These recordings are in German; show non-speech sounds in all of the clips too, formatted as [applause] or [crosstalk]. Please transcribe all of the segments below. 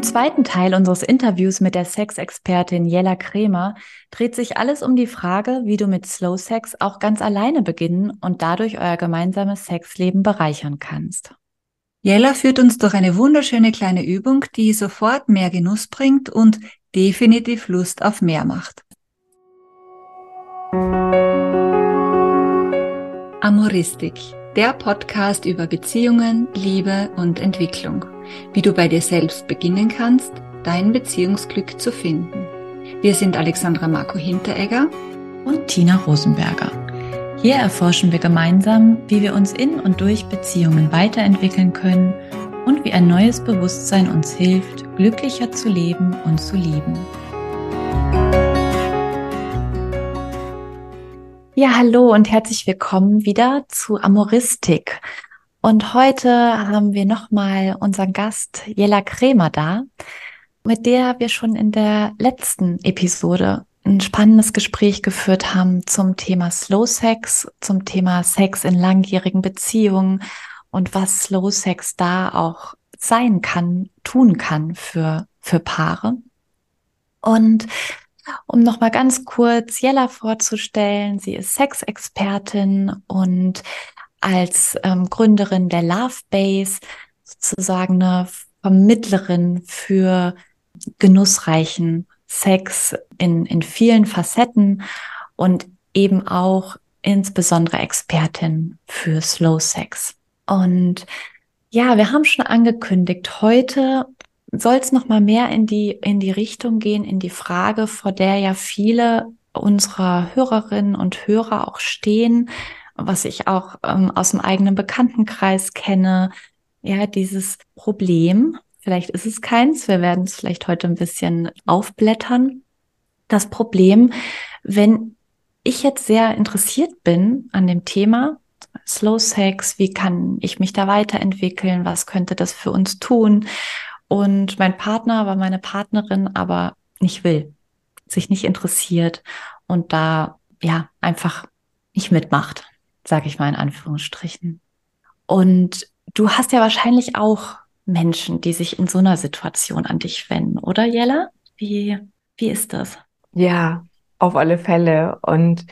Im zweiten Teil unseres Interviews mit der Sexexpertin Jella Kremer dreht sich alles um die Frage, wie du mit Slow Sex auch ganz alleine beginnen und dadurch euer gemeinsames Sexleben bereichern kannst. Jella führt uns durch eine wunderschöne kleine Übung, die sofort mehr Genuss bringt und definitiv Lust auf mehr macht. Amoristik, der Podcast über Beziehungen, Liebe und Entwicklung. Wie du bei dir selbst beginnen kannst, dein Beziehungsglück zu finden. Wir sind Alexandra Marco Hinteregger und Tina Rosenberger. Hier erforschen wir gemeinsam, wie wir uns in und durch Beziehungen weiterentwickeln können und wie ein neues Bewusstsein uns hilft, glücklicher zu leben und zu lieben. Ja, hallo und herzlich willkommen wieder zu Amoristik. Und heute haben wir nochmal unseren Gast Jella Kremer da, mit der wir schon in der letzten Episode ein spannendes Gespräch geführt haben zum Thema Slow Sex, zum Thema Sex in langjährigen Beziehungen und was Slow Sex da auch sein kann, tun kann für, für Paare. Und um nochmal ganz kurz Jella vorzustellen, sie ist Sexexpertin und als ähm, Gründerin der Love Base sozusagen eine Vermittlerin für genussreichen Sex in, in vielen Facetten und eben auch insbesondere Expertin für Slow Sex. Und ja, wir haben schon angekündigt, heute soll es noch mehr in die in die Richtung gehen, in die Frage, vor der ja viele unserer Hörerinnen und Hörer auch stehen, was ich auch ähm, aus dem eigenen Bekanntenkreis kenne. Ja, dieses Problem, Vielleicht ist es keins. Wir werden es vielleicht heute ein bisschen aufblättern. Das Problem, wenn ich jetzt sehr interessiert bin an dem Thema Slow Sex, wie kann ich mich da weiterentwickeln? Was könnte das für uns tun? Und mein Partner war meine Partnerin, aber nicht will, sich nicht interessiert und da ja einfach nicht mitmacht, sage ich mal in Anführungsstrichen. Und du hast ja wahrscheinlich auch Menschen, die sich in so einer Situation an dich wenden, oder Jella? Wie, wie ist das? Ja, auf alle Fälle. Und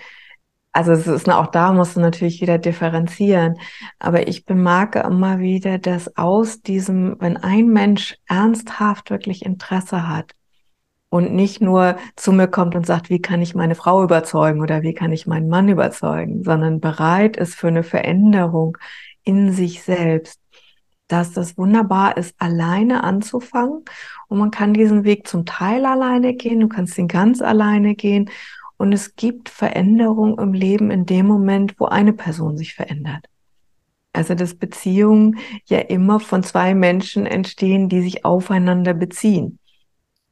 also es ist auch da musst du natürlich wieder differenzieren. Aber ich bemerke immer wieder, dass aus diesem, wenn ein Mensch ernsthaft wirklich Interesse hat und nicht nur zu mir kommt und sagt, wie kann ich meine Frau überzeugen oder wie kann ich meinen Mann überzeugen, sondern bereit ist für eine Veränderung in sich selbst, dass das wunderbar ist, alleine anzufangen. Und man kann diesen Weg zum Teil alleine gehen, du kannst ihn ganz alleine gehen. Und es gibt Veränderung im Leben in dem Moment, wo eine Person sich verändert. Also dass Beziehungen ja immer von zwei Menschen entstehen, die sich aufeinander beziehen.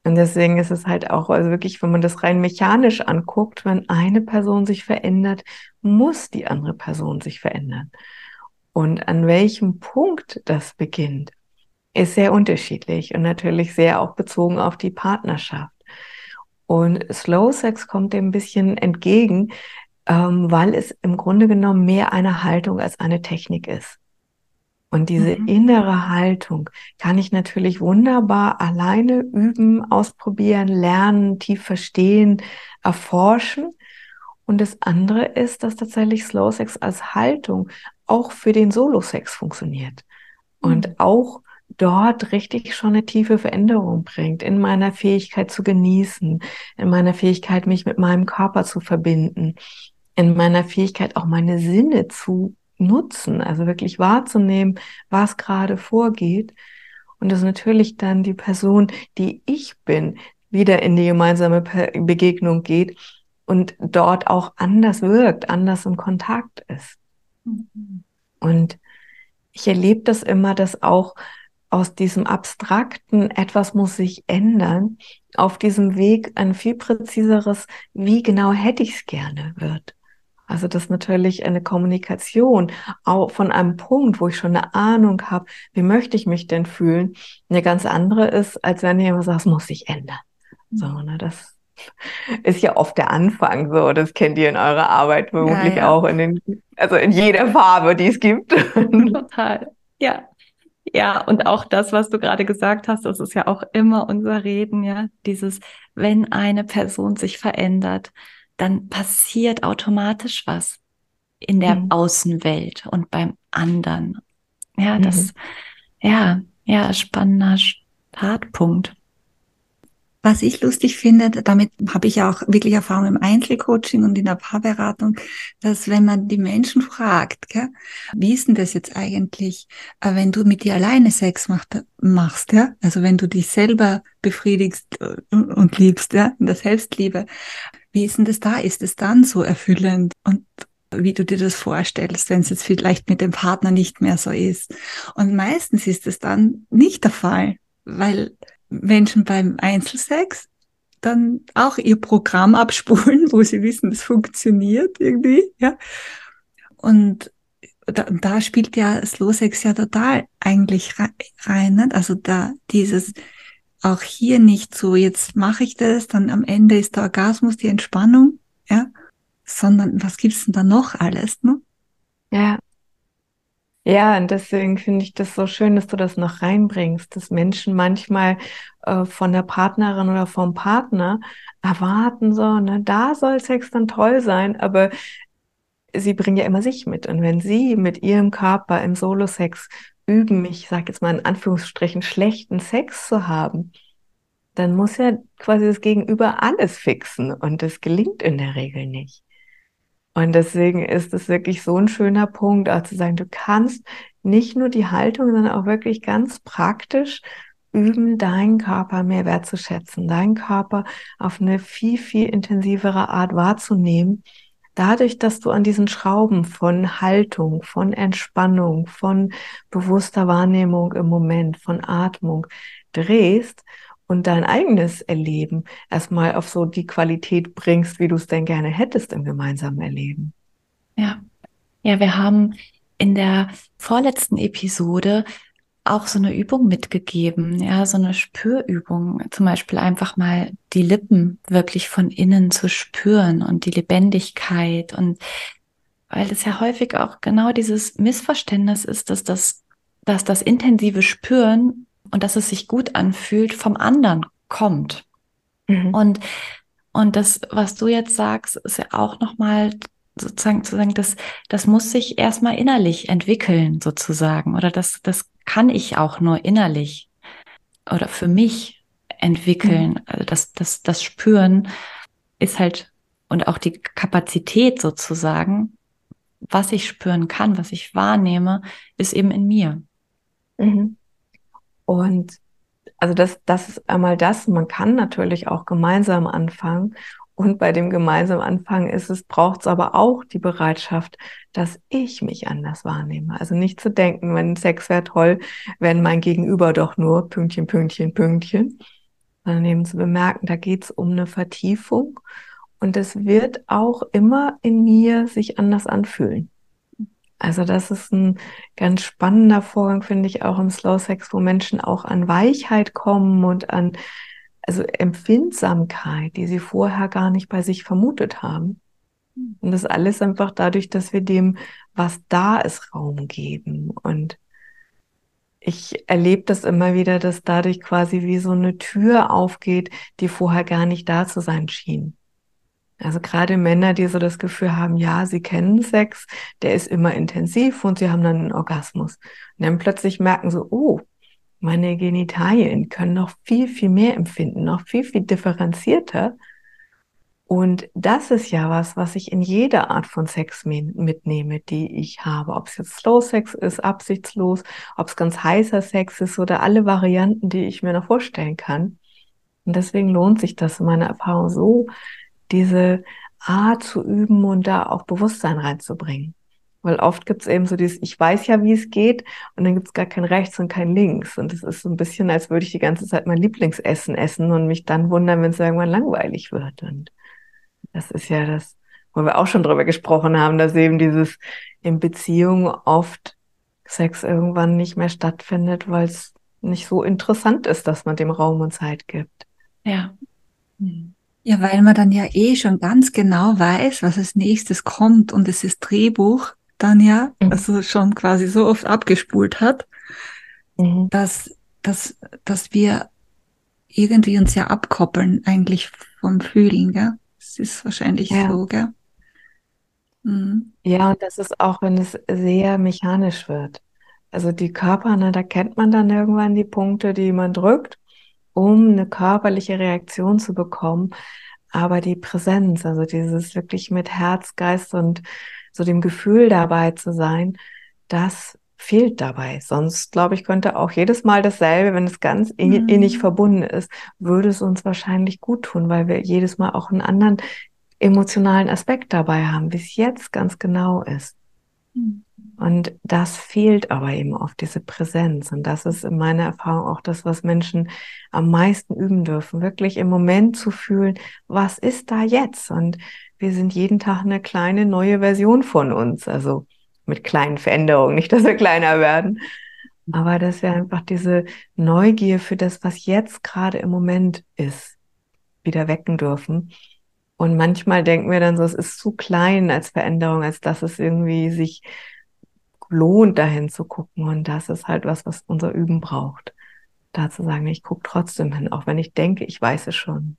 Und deswegen ist es halt auch, also wirklich, wenn man das rein mechanisch anguckt, wenn eine Person sich verändert, muss die andere Person sich verändern. Und an welchem Punkt das beginnt, ist sehr unterschiedlich und natürlich sehr auch bezogen auf die Partnerschaft. Und Slow Sex kommt dem ein bisschen entgegen, ähm, weil es im Grunde genommen mehr eine Haltung als eine Technik ist. Und diese mhm. innere Haltung kann ich natürlich wunderbar alleine üben, ausprobieren, lernen, tief verstehen, erforschen. Und das andere ist, dass tatsächlich Slow Sex als Haltung auch für den Solo-Sex funktioniert und mhm. auch dort richtig schon eine tiefe Veränderung bringt in meiner Fähigkeit zu genießen, in meiner Fähigkeit, mich mit meinem Körper zu verbinden, in meiner Fähigkeit, auch meine Sinne zu nutzen, also wirklich wahrzunehmen, was gerade vorgeht. Und das natürlich dann die Person, die ich bin, wieder in die gemeinsame Begegnung geht und dort auch anders wirkt, anders im Kontakt ist. Und ich erlebe das immer, dass auch aus diesem abstrakten etwas muss sich ändern, auf diesem Weg ein viel präziseres, wie genau hätte ich es gerne wird. Also das natürlich eine Kommunikation auch von einem Punkt, wo ich schon eine Ahnung habe, wie möchte ich mich denn fühlen, eine ganz andere ist, als wenn jemand sagt, es muss sich ändern. So, ne, das [laughs] ist ja oft der Anfang so. Das kennt ihr in eurer Arbeit vermutlich ja, ja. auch in den, also in jeder Farbe, die es gibt. [laughs] Total. Ja. Ja, und auch das, was du gerade gesagt hast, das ist ja auch immer unser Reden, ja. Dieses, wenn eine Person sich verändert, dann passiert automatisch was in der mhm. Außenwelt und beim anderen. Ja, das, mhm. ja, ja, spannender Startpunkt. Was ich lustig finde, damit habe ich auch wirklich Erfahrung im Einzelcoaching und in der Paarberatung, dass wenn man die Menschen fragt, gell, wie ist denn das jetzt eigentlich, äh, wenn du mit dir alleine Sex macht, machst, ja? also wenn du dich selber befriedigst äh, und liebst, ja, in der Selbstliebe, wie ist denn das da? Ist es dann so erfüllend und wie du dir das vorstellst, wenn es jetzt vielleicht mit dem Partner nicht mehr so ist? Und meistens ist es dann nicht der Fall, weil Menschen beim Einzelsex dann auch ihr Programm abspulen, wo sie wissen, es funktioniert irgendwie, ja. Und da, da spielt ja Slow Sex ja total eigentlich rein, also da dieses auch hier nicht so, jetzt mache ich das, dann am Ende ist der Orgasmus, die Entspannung, ja, sondern was gibt's denn da noch alles, ne? Ja, ja, und deswegen finde ich das so schön, dass du das noch reinbringst, dass Menschen manchmal äh, von der Partnerin oder vom Partner erwarten so, ne, da soll Sex dann toll sein, aber sie bringen ja immer sich mit. Und wenn sie mit ihrem Körper im Solo-Sex üben, ich sage jetzt mal in Anführungsstrichen, schlechten Sex zu haben, dann muss ja quasi das Gegenüber alles fixen und das gelingt in der Regel nicht. Und deswegen ist es wirklich so ein schöner Punkt, auch zu sagen, du kannst nicht nur die Haltung, sondern auch wirklich ganz praktisch üben, deinen Körper mehr wertzuschätzen, deinen Körper auf eine viel, viel intensivere Art wahrzunehmen. Dadurch, dass du an diesen Schrauben von Haltung, von Entspannung, von bewusster Wahrnehmung im Moment, von Atmung drehst, und dein eigenes Erleben erstmal auf so die Qualität bringst, wie du es denn gerne hättest im gemeinsamen Erleben. Ja. Ja, wir haben in der vorletzten Episode auch so eine Übung mitgegeben, ja, so eine Spürübung, zum Beispiel einfach mal die Lippen wirklich von innen zu spüren und die Lebendigkeit und weil es ja häufig auch genau dieses Missverständnis ist, dass das, dass das intensive Spüren und dass es sich gut anfühlt, vom anderen kommt. Mhm. Und, und das, was du jetzt sagst, ist ja auch nochmal sozusagen zu sagen, das, das muss sich erstmal innerlich entwickeln, sozusagen. Oder das, das kann ich auch nur innerlich oder für mich entwickeln. Mhm. Also das, das, das Spüren ist halt und auch die Kapazität sozusagen, was ich spüren kann, was ich wahrnehme, ist eben in mir. Mhm. Und also das, das ist einmal das. Man kann natürlich auch gemeinsam anfangen. Und bei dem gemeinsamen Anfangen ist es, braucht es aber auch die Bereitschaft, dass ich mich anders wahrnehme. Also nicht zu denken, wenn Sex wäre toll, wenn mein Gegenüber doch nur Pünktchen, Pünktchen, Pünktchen, sondern eben zu bemerken, da geht es um eine Vertiefung und es wird auch immer in mir sich anders anfühlen. Also das ist ein ganz spannender Vorgang, finde ich, auch im Slow Sex, wo Menschen auch an Weichheit kommen und an also Empfindsamkeit, die sie vorher gar nicht bei sich vermutet haben. Und das alles einfach dadurch, dass wir dem, was da ist, Raum geben. Und ich erlebe das immer wieder, dass dadurch quasi wie so eine Tür aufgeht, die vorher gar nicht da zu sein schien. Also gerade Männer, die so das Gefühl haben, ja, sie kennen Sex, der ist immer intensiv und sie haben dann einen Orgasmus. Und dann plötzlich merken so, oh, meine Genitalien können noch viel, viel mehr empfinden, noch viel, viel differenzierter. Und das ist ja was, was ich in jeder Art von Sex mitnehme, die ich habe. Ob es jetzt Slow Sex ist, absichtslos, ob es ganz heißer Sex ist oder alle Varianten, die ich mir noch vorstellen kann. Und deswegen lohnt sich das in meiner Erfahrung so, diese Art zu üben und da auch Bewusstsein reinzubringen. Weil oft gibt es eben so dieses, ich weiß ja, wie es geht, und dann gibt es gar kein Rechts und kein Links. Und es ist so ein bisschen, als würde ich die ganze Zeit mein Lieblingsessen essen und mich dann wundern, wenn es irgendwann langweilig wird. Und das ist ja das, wo wir auch schon drüber gesprochen haben, dass eben dieses in Beziehungen oft Sex irgendwann nicht mehr stattfindet, weil es nicht so interessant ist, dass man dem Raum und Zeit gibt. Ja. Ja, weil man dann ja eh schon ganz genau weiß, was als nächstes kommt und es ist Drehbuch dann ja, mhm. also schon quasi so oft abgespult hat, mhm. dass, dass, dass wir irgendwie uns ja abkoppeln eigentlich vom Fühlen, gell? Das ist wahrscheinlich ja. so, gell? Mhm. Ja, und das ist auch, wenn es sehr mechanisch wird. Also die Körper, ne, da kennt man dann irgendwann die Punkte, die man drückt, um eine körperliche Reaktion zu bekommen. Aber die Präsenz, also dieses wirklich mit Herz, Geist und so dem Gefühl dabei zu sein, das fehlt dabei. Sonst, glaube ich, könnte auch jedes Mal dasselbe, wenn es ganz mhm. innig verbunden ist, würde es uns wahrscheinlich gut tun, weil wir jedes Mal auch einen anderen emotionalen Aspekt dabei haben, wie es jetzt ganz genau ist. Mhm. Und das fehlt aber eben oft, diese Präsenz. Und das ist in meiner Erfahrung auch das, was Menschen am meisten üben dürfen, wirklich im Moment zu fühlen, was ist da jetzt? Und wir sind jeden Tag eine kleine neue Version von uns. Also mit kleinen Veränderungen, nicht, dass wir kleiner werden, aber dass wir einfach diese Neugier für das, was jetzt gerade im Moment ist, wieder wecken dürfen. Und manchmal denken wir dann so, es ist zu klein als Veränderung, als dass es irgendwie sich lohnt, dahin zu gucken. Und das ist halt was, was unser Üben braucht. Da zu sagen, ich gucke trotzdem hin, auch wenn ich denke, ich weiß es schon.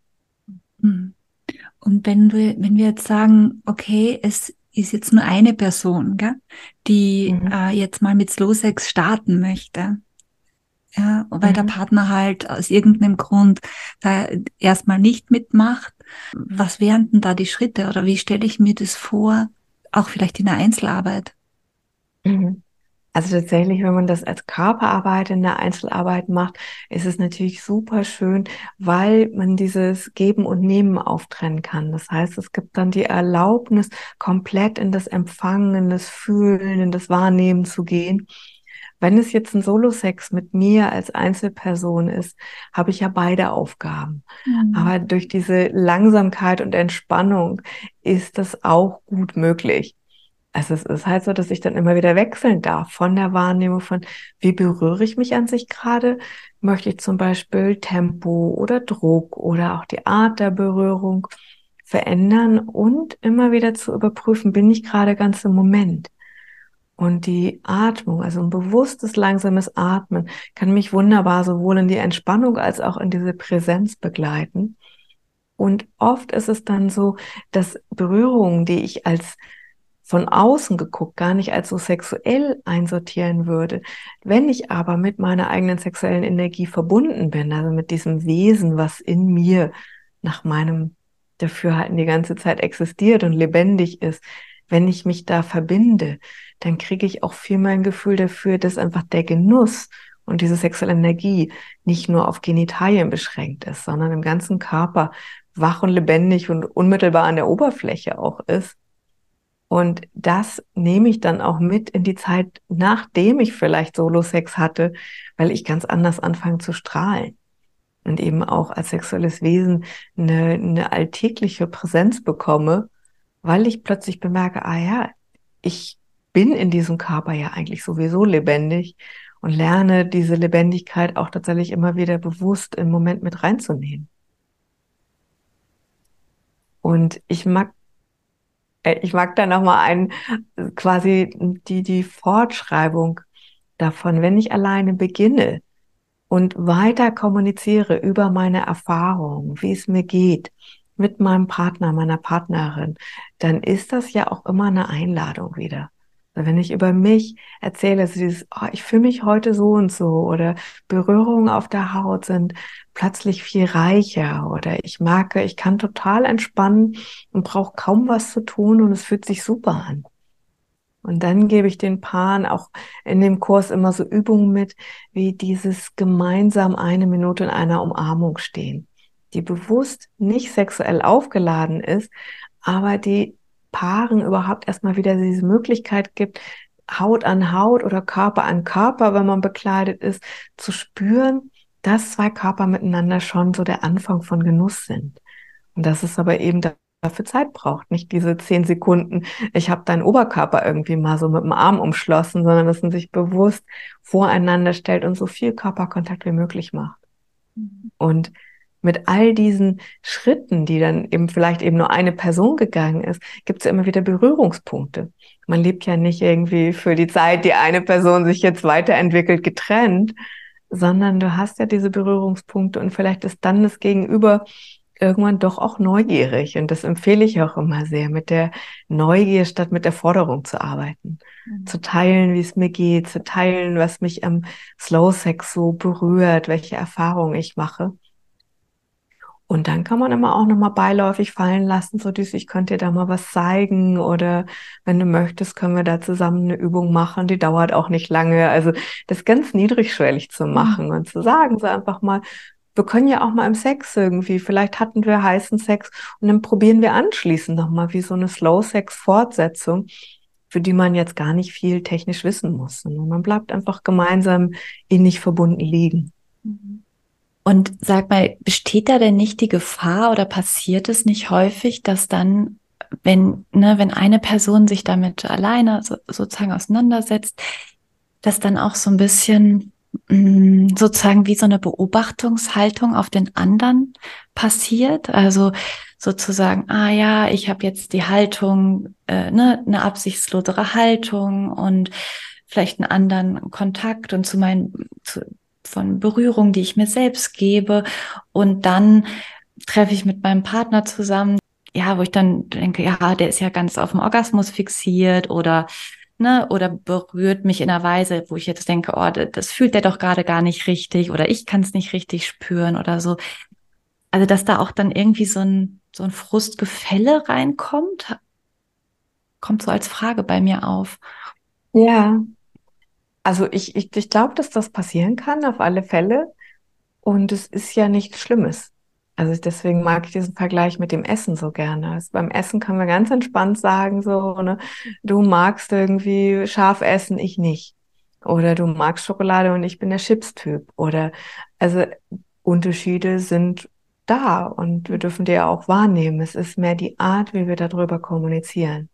Hm. Und wenn wir, wenn wir jetzt sagen, okay, es ist jetzt nur eine Person, gell, die mhm. äh, jetzt mal mit Slow Sex starten möchte. Ja, weil mhm. der Partner halt aus irgendeinem Grund da erstmal nicht mitmacht. Was wären denn da die Schritte oder wie stelle ich mir das vor? Auch vielleicht in der Einzelarbeit. Mhm. Also tatsächlich, wenn man das als Körperarbeit in der Einzelarbeit macht, ist es natürlich super schön, weil man dieses Geben und Nehmen auftrennen kann. Das heißt, es gibt dann die Erlaubnis, komplett in das Empfangen, in das Fühlen, in das Wahrnehmen zu gehen. Wenn es jetzt ein Solo-Sex mit mir als Einzelperson ist, habe ich ja beide Aufgaben. Mhm. Aber durch diese Langsamkeit und Entspannung ist das auch gut möglich. Also es ist halt so, dass ich dann immer wieder wechseln darf von der Wahrnehmung von, wie berühre ich mich an sich gerade? Möchte ich zum Beispiel Tempo oder Druck oder auch die Art der Berührung verändern und immer wieder zu überprüfen, bin ich gerade ganz im Moment? Und die Atmung, also ein bewusstes, langsames Atmen, kann mich wunderbar sowohl in die Entspannung als auch in diese Präsenz begleiten. Und oft ist es dann so, dass Berührungen, die ich als von außen geguckt gar nicht als so sexuell einsortieren würde. Wenn ich aber mit meiner eigenen sexuellen Energie verbunden bin, also mit diesem Wesen, was in mir nach meinem Dafürhalten die ganze Zeit existiert und lebendig ist, wenn ich mich da verbinde, dann kriege ich auch viel mehr ein Gefühl dafür, dass einfach der Genuss und diese sexuelle Energie nicht nur auf Genitalien beschränkt ist, sondern im ganzen Körper wach und lebendig und unmittelbar an der Oberfläche auch ist und das nehme ich dann auch mit in die Zeit, nachdem ich vielleicht Solo-Sex hatte, weil ich ganz anders anfange zu strahlen. Und eben auch als sexuelles Wesen eine, eine alltägliche Präsenz bekomme, weil ich plötzlich bemerke, ah ja, ich bin in diesem Körper ja eigentlich sowieso lebendig und lerne diese Lebendigkeit auch tatsächlich immer wieder bewusst im Moment mit reinzunehmen. Und ich mag ich mag da nochmal ein, quasi die, die Fortschreibung davon, wenn ich alleine beginne und weiter kommuniziere über meine Erfahrungen, wie es mir geht, mit meinem Partner, meiner Partnerin, dann ist das ja auch immer eine Einladung wieder. Wenn ich über mich erzähle, so dieses, oh, ich fühle mich heute so und so oder Berührungen auf der Haut sind plötzlich viel reicher oder ich merke, ich kann total entspannen und brauche kaum was zu tun und es fühlt sich super an. Und dann gebe ich den Paaren auch in dem Kurs immer so Übungen mit, wie dieses gemeinsam eine Minute in einer Umarmung stehen, die bewusst nicht sexuell aufgeladen ist, aber die Paaren überhaupt erstmal wieder diese Möglichkeit gibt, Haut an Haut oder Körper an Körper, wenn man bekleidet ist, zu spüren, dass zwei Körper miteinander schon so der Anfang von Genuss sind. Und dass es aber eben dafür Zeit braucht, nicht diese zehn Sekunden, ich habe deinen Oberkörper irgendwie mal so mit dem Arm umschlossen, sondern dass man sich bewusst voreinander stellt und so viel Körperkontakt wie möglich macht. Mhm. Und mit all diesen Schritten, die dann eben vielleicht eben nur eine Person gegangen ist, gibt es ja immer wieder Berührungspunkte. Man lebt ja nicht irgendwie für die Zeit, die eine Person sich jetzt weiterentwickelt, getrennt, sondern du hast ja diese Berührungspunkte und vielleicht ist dann das Gegenüber irgendwann doch auch neugierig. Und das empfehle ich auch immer sehr, mit der Neugier statt mit der Forderung zu arbeiten. Mhm. Zu teilen, wie es mir geht, zu teilen, was mich am Slow Sex so berührt, welche Erfahrungen ich mache. Und dann kann man immer auch nochmal beiläufig fallen lassen, so dies, ich könnte dir da mal was zeigen oder wenn du möchtest, können wir da zusammen eine Übung machen, die dauert auch nicht lange. Also das ganz niedrigschwellig zu mhm. machen und zu sagen, so einfach mal, wir können ja auch mal im Sex irgendwie, vielleicht hatten wir heißen Sex und dann probieren wir anschließend nochmal wie so eine Slow-Sex-Fortsetzung, für die man jetzt gar nicht viel technisch wissen muss. Und man bleibt einfach gemeinsam innig verbunden liegen. Mhm. Und sag mal, besteht da denn nicht die Gefahr oder passiert es nicht häufig, dass dann, wenn, ne, wenn eine Person sich damit alleine so, sozusagen auseinandersetzt, dass dann auch so ein bisschen mh, mm, sozusagen wie so eine Beobachtungshaltung auf den anderen passiert? Also sozusagen, ah ja, ich habe jetzt die Haltung, äh, ne, eine absichtslosere Haltung und vielleicht einen anderen Kontakt und zu meinen, zu, von Berührung, die ich mir selbst gebe. Und dann treffe ich mit meinem Partner zusammen, ja, wo ich dann denke, ja, der ist ja ganz auf dem Orgasmus fixiert oder ne, oder berührt mich in einer Weise, wo ich jetzt denke, oh, das fühlt der doch gerade gar nicht richtig oder ich kann es nicht richtig spüren oder so. Also, dass da auch dann irgendwie so ein, so ein Frustgefälle reinkommt, kommt so als Frage bei mir auf. Ja, also ich, ich, ich glaube, dass das passieren kann, auf alle Fälle. Und es ist ja nichts Schlimmes. Also deswegen mag ich diesen Vergleich mit dem Essen so gerne. Also beim Essen können wir ganz entspannt sagen, so, ne, du magst irgendwie scharf essen, ich nicht. Oder du magst Schokolade und ich bin der Chips-Typ. Oder also Unterschiede sind da und wir dürfen die ja auch wahrnehmen. Es ist mehr die Art, wie wir darüber kommunizieren.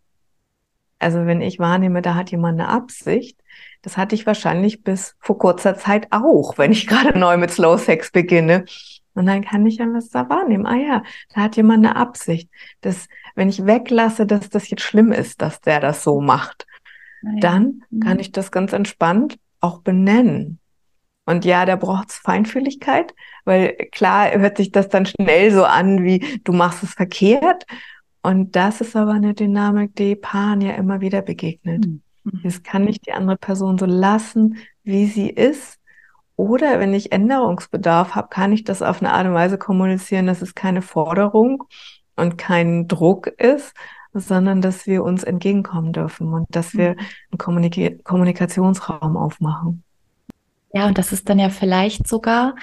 Also wenn ich wahrnehme, da hat jemand eine Absicht, das hatte ich wahrscheinlich bis vor kurzer Zeit auch, wenn ich [laughs] gerade neu mit Slow Sex beginne. Und dann kann ich ja was da wahrnehmen. Ah ja, da hat jemand eine Absicht. Dass, wenn ich weglasse, dass das jetzt schlimm ist, dass der das so macht, ja. dann mhm. kann ich das ganz entspannt auch benennen. Und ja, da braucht's Feinfühligkeit, weil klar hört sich das dann schnell so an, wie du machst es verkehrt. Und das ist aber eine Dynamik, die Paaren ja immer wieder begegnet. Mhm. Es kann nicht die andere Person so lassen, wie sie ist. Oder wenn ich Änderungsbedarf habe, kann ich das auf eine Art und Weise kommunizieren, dass es keine Forderung und kein Druck ist, sondern dass wir uns entgegenkommen dürfen und dass wir mhm. einen Kommunik Kommunikationsraum aufmachen. Ja, und das ist dann ja vielleicht sogar,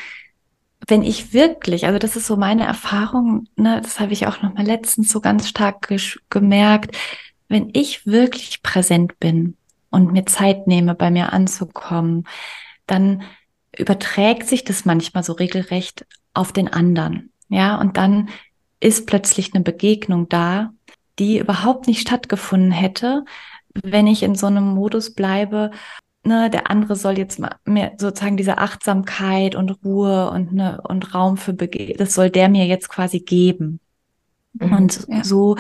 wenn ich wirklich, also das ist so meine Erfahrung, ne, das habe ich auch noch mal letztens so ganz stark gemerkt, wenn ich wirklich präsent bin und mir Zeit nehme, bei mir anzukommen, dann überträgt sich das manchmal so regelrecht auf den anderen. Ja, und dann ist plötzlich eine Begegnung da, die überhaupt nicht stattgefunden hätte, wenn ich in so einem Modus bleibe, ne, der andere soll jetzt mal mehr sozusagen diese Achtsamkeit und Ruhe und ne, und Raum für Bege das soll der mir jetzt quasi geben. Mhm, und ja. so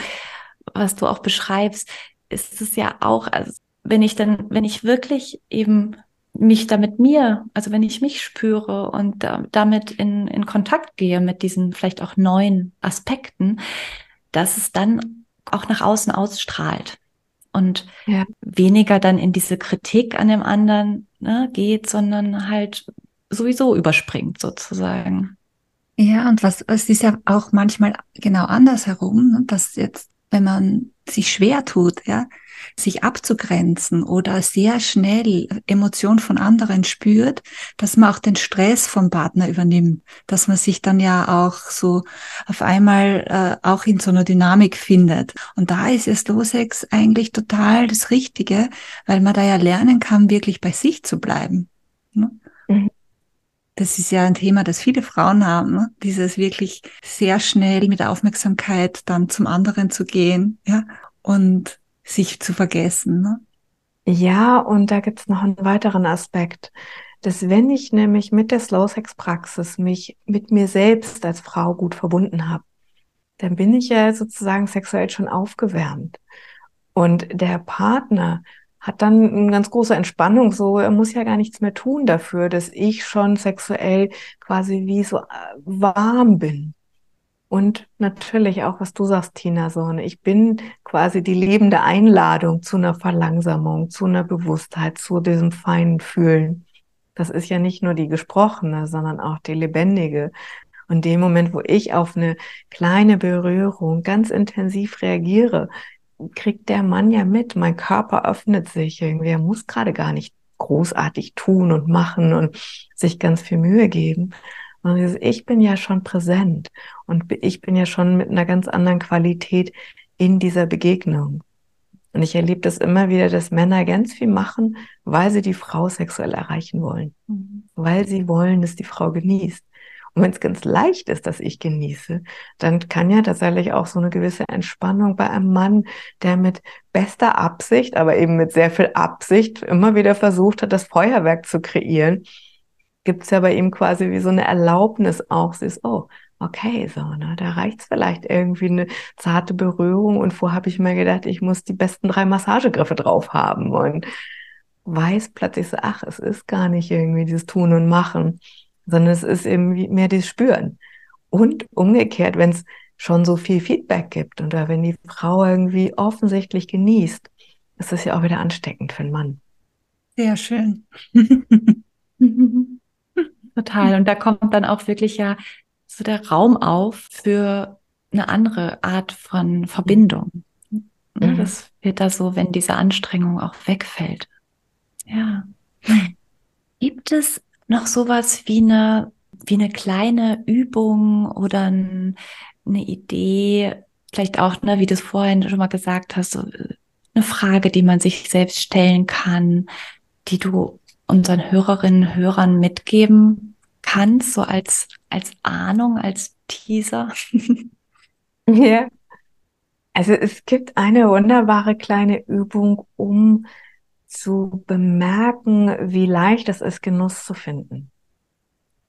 was du auch beschreibst, ist es ja auch, also wenn ich dann, wenn ich wirklich eben mich da mit mir, also wenn ich mich spüre und da, damit in, in Kontakt gehe mit diesen vielleicht auch neuen Aspekten, dass es dann auch nach außen ausstrahlt und ja. weniger dann in diese Kritik an dem anderen ne, geht, sondern halt sowieso überspringt sozusagen. Ja, und was, es ist ja auch manchmal genau andersherum, ne, dass jetzt wenn man sich schwer tut, ja, sich abzugrenzen oder sehr schnell Emotionen von anderen spürt, dass man auch den Stress vom Partner übernimmt, dass man sich dann ja auch so auf einmal äh, auch in so einer Dynamik findet. Und da ist es Losex eigentlich total das Richtige, weil man da ja lernen kann, wirklich bei sich zu bleiben. Ne? Das ist ja ein Thema, das viele Frauen haben, ne? dieses wirklich sehr schnell mit Aufmerksamkeit dann zum anderen zu gehen, ja, und sich zu vergessen. Ne? Ja, und da gibt's noch einen weiteren Aspekt. dass wenn ich nämlich mit der Slow Sex Praxis mich mit mir selbst als Frau gut verbunden habe, dann bin ich ja sozusagen sexuell schon aufgewärmt. Und der Partner hat dann eine ganz große Entspannung, so er muss ja gar nichts mehr tun dafür, dass ich schon sexuell quasi wie so äh, warm bin. Und natürlich auch, was du sagst, Tina, so, ich bin quasi die lebende Einladung zu einer Verlangsamung, zu einer Bewusstheit, zu diesem feinen Fühlen. Das ist ja nicht nur die gesprochene, sondern auch die lebendige. Und dem Moment, wo ich auf eine kleine Berührung ganz intensiv reagiere, kriegt der Mann ja mit, mein Körper öffnet sich irgendwie, er muss gerade gar nicht großartig tun und machen und sich ganz viel Mühe geben, und dieses Ich bin ja schon präsent und ich bin ja schon mit einer ganz anderen Qualität in dieser Begegnung. Und ich erlebe das immer wieder, dass Männer ganz viel machen, weil sie die Frau sexuell erreichen wollen. Mhm. Weil sie wollen, dass die Frau genießt. Und wenn es ganz leicht ist, dass ich genieße, dann kann ja tatsächlich auch so eine gewisse Entspannung bei einem Mann, der mit bester Absicht, aber eben mit sehr viel Absicht immer wieder versucht hat, das Feuerwerk zu kreieren, gibt es ja bei ihm quasi wie so eine Erlaubnis auch. Sie ist, oh, okay, so, ne, da reicht's vielleicht irgendwie eine zarte Berührung und vorher habe ich mir gedacht, ich muss die besten drei Massagegriffe drauf haben und weiß plötzlich so, ach, es ist gar nicht irgendwie dieses Tun und Machen, sondern es ist eben mehr dieses Spüren. Und umgekehrt, wenn es schon so viel Feedback gibt oder wenn die Frau irgendwie offensichtlich genießt, ist das ja auch wieder ansteckend für einen Mann. Sehr schön. [laughs] Total. Und da kommt dann auch wirklich ja so der Raum auf für eine andere Art von Verbindung. Mhm. Das wird da so, wenn diese Anstrengung auch wegfällt. Ja. Gibt es noch sowas wie eine, wie eine kleine Übung oder ein, eine Idee, vielleicht auch, ne, wie du es vorhin schon mal gesagt hast, so eine Frage, die man sich selbst stellen kann, die du unseren Hörerinnen und Hörern mitgeben kannst, so als, als Ahnung, als Teaser? [laughs] ja. Also es gibt eine wunderbare kleine Übung, um zu bemerken, wie leicht es ist, Genuss zu finden.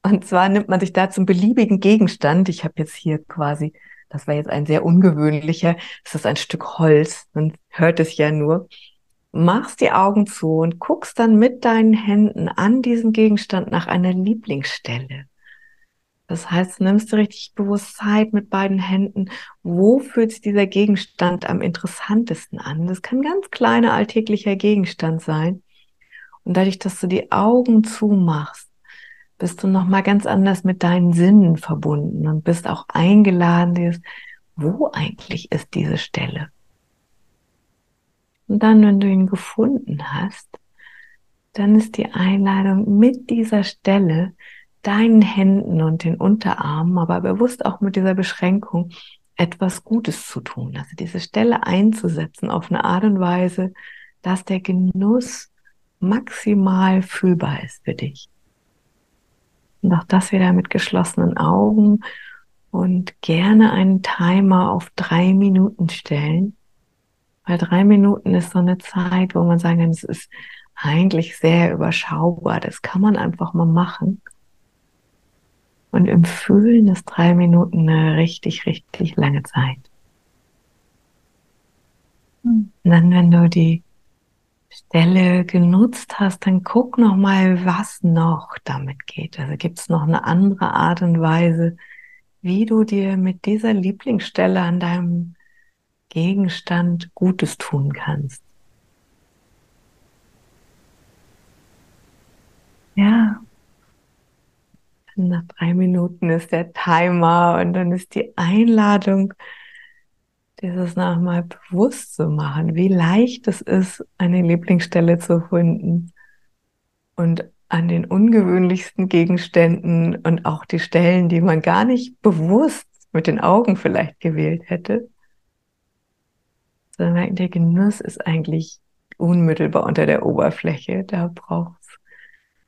Und zwar nimmt man sich dazu einen beliebigen Gegenstand. Ich habe jetzt hier quasi, das war jetzt ein sehr ungewöhnlicher, das ist ein Stück Holz, man hört es ja nur machst die Augen zu und guckst dann mit deinen Händen an diesen Gegenstand nach einer Lieblingsstelle. Das heißt, du nimmst du richtig bewusst Zeit mit beiden Händen. Wo fühlt sich dieser Gegenstand am interessantesten an? Das kann ganz kleiner alltäglicher Gegenstand sein. Und dadurch, dass du die Augen zumachst, bist du nochmal ganz anders mit deinen Sinnen verbunden und bist auch eingeladen, wo eigentlich ist diese Stelle? Und dann, wenn du ihn gefunden hast, dann ist die Einladung mit dieser Stelle, deinen Händen und den Unterarmen, aber bewusst auch mit dieser Beschränkung, etwas Gutes zu tun. Also diese Stelle einzusetzen auf eine Art und Weise, dass der Genuss maximal fühlbar ist für dich. Und auch das wieder mit geschlossenen Augen und gerne einen Timer auf drei Minuten stellen, weil drei Minuten ist so eine Zeit, wo man sagen kann, es ist eigentlich sehr überschaubar. Das kann man einfach mal machen. Und im Fühlen ist drei Minuten eine richtig, richtig lange Zeit. Hm. Und dann, wenn du die Stelle genutzt hast, dann guck noch mal, was noch damit geht. Also gibt es noch eine andere Art und Weise, wie du dir mit dieser Lieblingsstelle an deinem Gegenstand Gutes tun kannst. Ja. Nach drei Minuten ist der Timer und dann ist die Einladung, dieses nochmal bewusst zu machen, wie leicht es ist, eine Lieblingsstelle zu finden und an den ungewöhnlichsten Gegenständen und auch die Stellen, die man gar nicht bewusst mit den Augen vielleicht gewählt hätte, sondern der Genuss ist eigentlich unmittelbar unter der Oberfläche. Da braucht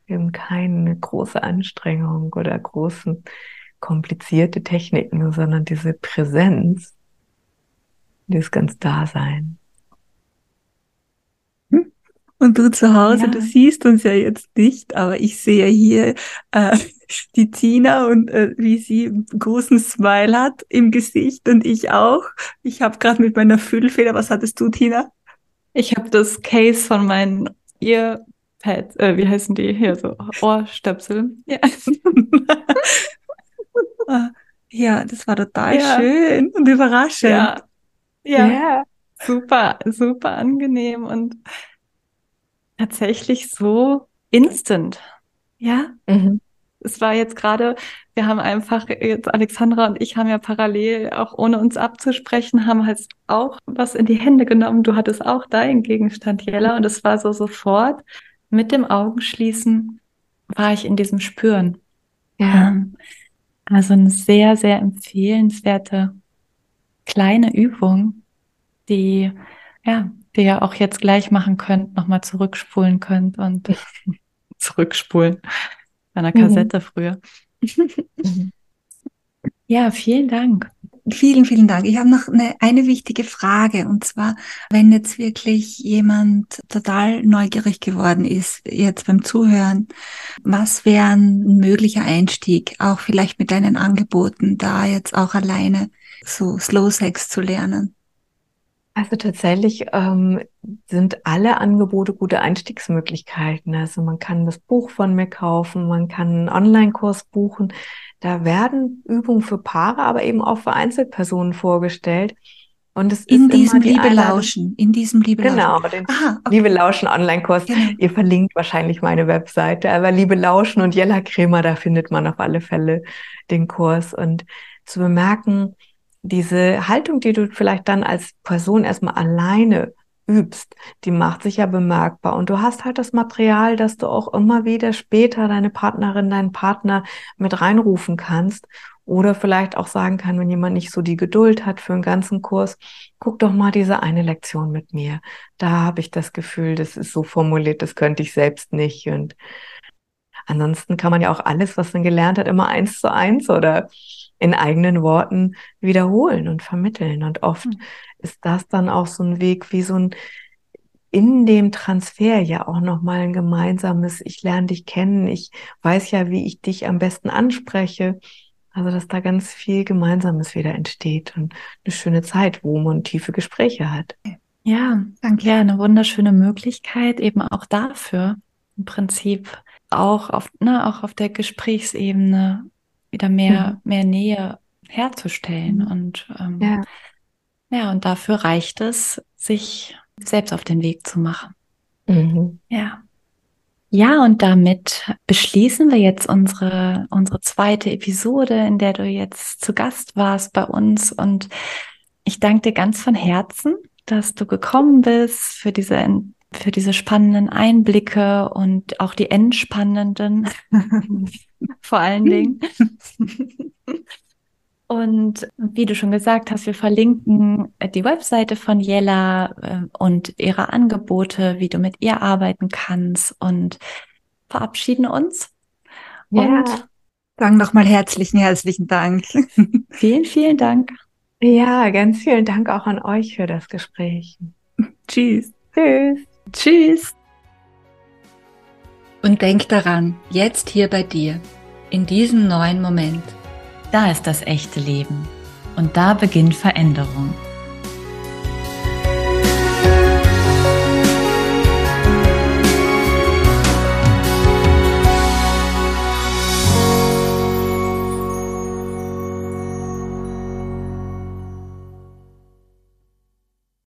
eben keine große Anstrengung oder großen komplizierte Techniken, sondern diese Präsenz, dieses ganz Dasein. Hm? Und du zu Hause, ja. du siehst uns ja jetzt nicht, aber ich sehe hier äh, [laughs] die Tina und äh, wie sie einen großen Smile hat im Gesicht und ich auch. Ich habe gerade mit meiner Füllfeder, was hattest du, Tina? Ich habe das Case von meinen Earpads, äh, wie heißen die hier, so Ohrstöpsel. Ja. [laughs] Ah, ja, das war total ja. schön und überraschend. Ja. ja. ja, super, super angenehm und tatsächlich so instant. Ja. Mhm. Es war jetzt gerade, wir haben einfach, jetzt Alexandra und ich haben ja parallel, auch ohne uns abzusprechen, haben halt auch was in die Hände genommen. Du hattest auch deinen Gegenstand, Jella, und es war so sofort mit dem Augenschließen war ich in diesem Spüren. Ja. Ähm, also eine sehr, sehr empfehlenswerte kleine Übung, die, ja, die ihr auch jetzt gleich machen könnt, nochmal zurückspulen könnt und [laughs] zurückspulen. Bei einer Kassette mhm. früher. [laughs] Mhm. Ja, vielen Dank. Vielen, vielen Dank. Ich habe noch eine, eine wichtige Frage und zwar, wenn jetzt wirklich jemand total neugierig geworden ist, jetzt beim Zuhören, was wäre ein möglicher Einstieg, auch vielleicht mit deinen Angeboten, da jetzt auch alleine so Slow Sex zu lernen? Also tatsächlich ähm, sind alle Angebote gute Einstiegsmöglichkeiten. Also man kann das Buch von mir kaufen, man kann einen Online-Kurs buchen. Da werden Übungen für Paare, aber eben auch für Einzelpersonen vorgestellt. Und es in ist diesem die Liebe lauschen, in diesem Liebe genau, lauschen. Genau, den okay. Liebe lauschen Online-Kurs. Genau. Ihr verlinkt wahrscheinlich meine Webseite, aber Liebe lauschen und Jella Kremer, da findet man auf alle Fälle den Kurs und zu bemerken, diese Haltung, die du vielleicht dann als Person erstmal alleine übst, die macht sich ja bemerkbar. Und du hast halt das Material, dass du auch immer wieder später deine Partnerin, deinen Partner mit reinrufen kannst. Oder vielleicht auch sagen kann, wenn jemand nicht so die Geduld hat für einen ganzen Kurs, guck doch mal diese eine Lektion mit mir. Da habe ich das Gefühl, das ist so formuliert, das könnte ich selbst nicht. Und ansonsten kann man ja auch alles, was man gelernt hat, immer eins zu eins oder in eigenen Worten wiederholen und vermitteln. Und oft mhm. ist das dann auch so ein Weg wie so ein in dem Transfer ja auch nochmal ein gemeinsames, ich lerne dich kennen, ich weiß ja, wie ich dich am besten anspreche. Also, dass da ganz viel Gemeinsames wieder entsteht und eine schöne Zeit, wo man tiefe Gespräche hat. Ja, danke. Ja, eine wunderschöne Möglichkeit eben auch dafür. Im Prinzip auch auf, ne, auch auf der Gesprächsebene wieder mehr, mhm. mehr Nähe herzustellen. Mhm. Und ähm, ja. ja, und dafür reicht es, sich selbst auf den Weg zu machen. Mhm. Ja. Ja, und damit beschließen wir jetzt unsere, unsere zweite Episode, in der du jetzt zu Gast warst bei uns. Und ich danke dir ganz von Herzen, dass du gekommen bist für diese für diese spannenden Einblicke und auch die entspannenden, [laughs] [laughs] vor allen Dingen. [laughs] Und wie du schon gesagt hast, wir verlinken die Webseite von Jella äh, und ihre Angebote, wie du mit ihr arbeiten kannst und verabschieden uns. Ja. Und sagen nochmal herzlichen, herzlichen Dank. [laughs] Vielen, vielen Dank. Ja, ganz vielen Dank auch an euch für das Gespräch. Tschüss. Tschüss. Tschüss. Und denk daran, jetzt hier bei dir, in diesem neuen Moment. Da ist das echte Leben. Und da beginnt Veränderung.